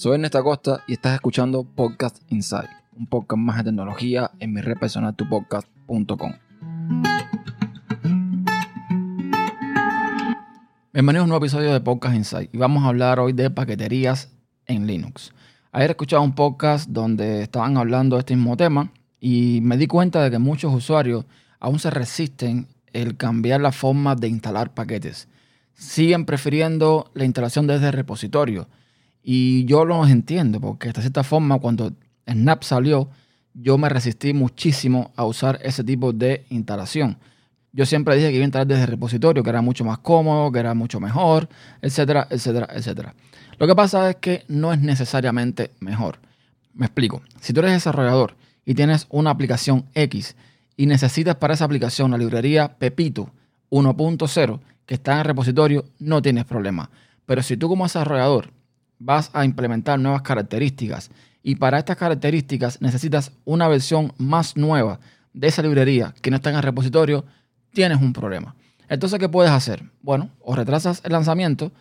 Soy Ernesto Costa y estás escuchando Podcast Inside, un podcast más de tecnología en mi red personal tupodcast.com. Bienvenidos a un nuevo episodio de Podcast Inside y vamos a hablar hoy de paqueterías en Linux. Ayer escuchado un podcast donde estaban hablando de este mismo tema y me di cuenta de que muchos usuarios aún se resisten el cambiar la forma de instalar paquetes. Siguen prefiriendo la instalación desde el repositorio. Y yo los entiendo, porque de cierta forma, cuando Snap salió, yo me resistí muchísimo a usar ese tipo de instalación. Yo siempre dije que iba a instalar desde el repositorio, que era mucho más cómodo, que era mucho mejor, etcétera, etcétera, etcétera. Lo que pasa es que no es necesariamente mejor. Me explico. Si tú eres desarrollador y tienes una aplicación X y necesitas para esa aplicación la librería Pepito 1.0 que está en el repositorio, no tienes problema. Pero si tú como desarrollador vas a implementar nuevas características y para estas características necesitas una versión más nueva de esa librería que no está en el repositorio, tienes un problema. Entonces, ¿qué puedes hacer? Bueno, o retrasas el lanzamiento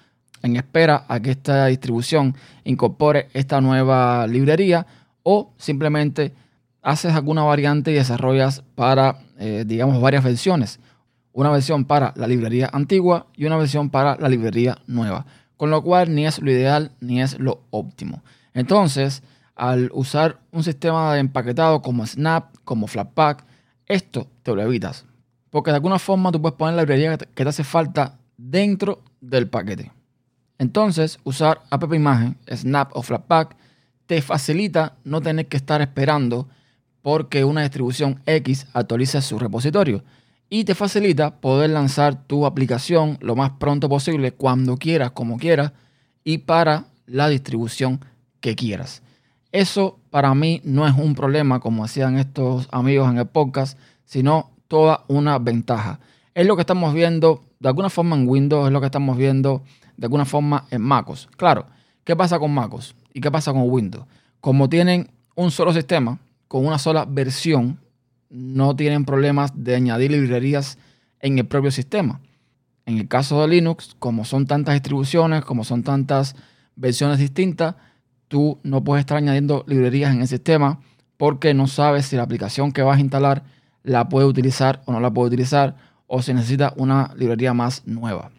en espera a que esta distribución incorpore esta nueva librería o simplemente haces alguna variante y desarrollas para, eh, digamos, varias versiones. Una versión para la librería antigua y una versión para la librería nueva. Con lo cual ni es lo ideal ni es lo óptimo. Entonces, al usar un sistema de empaquetado como Snap, como Flatpak, esto te lo evitas. Porque de alguna forma tú puedes poner la librería que te hace falta dentro del paquete. Entonces, usar app imagen, Snap o Flatpak te facilita no tener que estar esperando porque una distribución X actualiza su repositorio y te facilita poder lanzar tu aplicación lo más pronto posible, cuando quieras, como quieras y para la distribución que quieras. Eso para mí no es un problema, como hacían estos amigos en el podcast, sino toda una ventaja. Es lo que estamos viendo de alguna forma en Windows, es lo que estamos viendo de alguna forma en MacOS. Claro, ¿qué pasa con MacOS y qué pasa con Windows? Como tienen un solo sistema, con una sola versión, no tienen problemas de añadir librerías en el propio sistema. En el caso de Linux, como son tantas distribuciones, como son tantas versiones distintas, tú no puedes estar añadiendo librerías en el sistema porque no sabes si la aplicación que vas a instalar la puede utilizar o no la puede utilizar o si necesita una librería más nueva.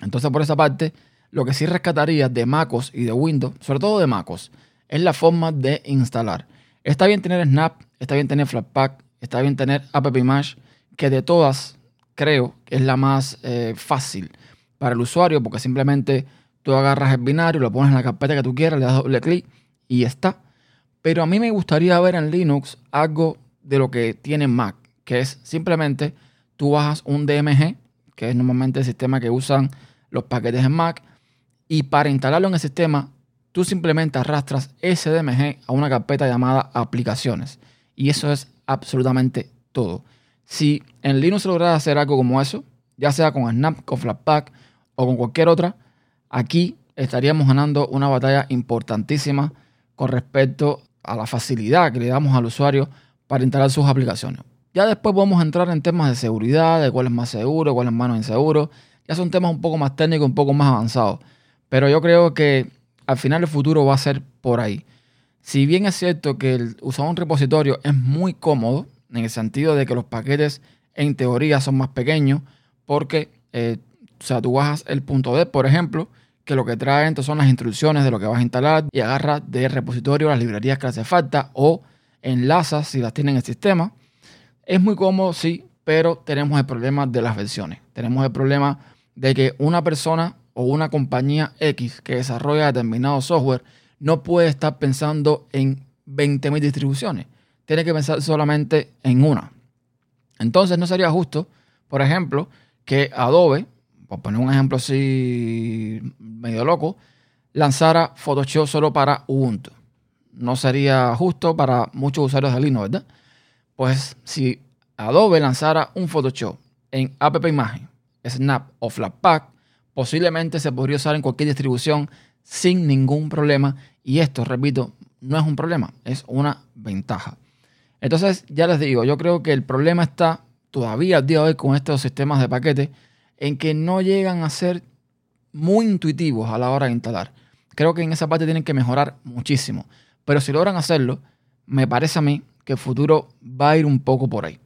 Entonces, por esa parte, lo que sí rescataría de MacOS y de Windows, sobre todo de MacOS, es la forma de instalar. Está bien tener Snap, está bien tener Flatpak, está bien tener AppImage, que de todas creo que es la más eh, fácil para el usuario porque simplemente tú agarras el binario, lo pones en la carpeta que tú quieras, le das doble clic y está. Pero a mí me gustaría ver en Linux algo de lo que tiene Mac, que es simplemente tú bajas un DMG, que es normalmente el sistema que usan los paquetes en Mac, y para instalarlo en el sistema tú simplemente arrastras ese DMG a una carpeta llamada aplicaciones. Y eso es absolutamente todo. Si en Linux logras hacer algo como eso, ya sea con Snap, con Flatpak o con cualquier otra, aquí estaríamos ganando una batalla importantísima con respecto a la facilidad que le damos al usuario para instalar sus aplicaciones. Ya después a entrar en temas de seguridad, de cuál es más seguro, cuál es menos inseguro. Ya son temas un poco más técnicos, un poco más avanzados. Pero yo creo que al final el futuro va a ser por ahí. Si bien es cierto que el usar un repositorio es muy cómodo, en el sentido de que los paquetes en teoría son más pequeños, porque eh, o sea, tú bajas el punto D, por ejemplo, que lo que trae entonces son las instrucciones de lo que vas a instalar y agarras del repositorio las librerías que hace falta o enlazas si las tiene en el sistema. Es muy cómodo, sí, pero tenemos el problema de las versiones. Tenemos el problema de que una persona o una compañía X que desarrolla determinado software no puede estar pensando en 20.000 distribuciones. Tiene que pensar solamente en una. Entonces no sería justo, por ejemplo, que Adobe, por poner un ejemplo así medio loco, lanzara Photoshop solo para Ubuntu. No sería justo para muchos usuarios de Linux, ¿verdad? Pues si Adobe lanzara un Photoshop en App Imagen, Snap o Flatpak, posiblemente se podría usar en cualquier distribución sin ningún problema. Y esto, repito, no es un problema, es una ventaja. Entonces, ya les digo, yo creo que el problema está todavía al día de hoy con estos sistemas de paquete en que no llegan a ser muy intuitivos a la hora de instalar. Creo que en esa parte tienen que mejorar muchísimo. Pero si logran hacerlo, me parece a mí que el futuro va a ir un poco por ahí.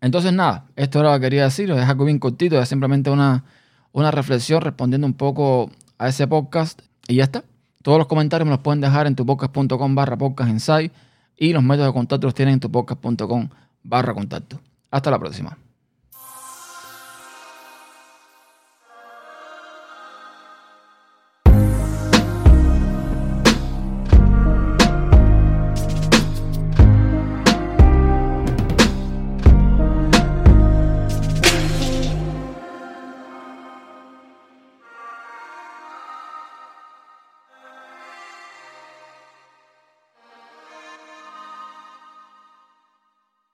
Entonces, nada, esto era lo que quería decir. Es algo bien cortito, es simplemente una, una reflexión respondiendo un poco a ese podcast y ya está. Todos los comentarios me los pueden dejar en tupodcast.com barra podcast y los métodos de contacto los tienen en tupodcast.com barra contacto. Hasta la próxima.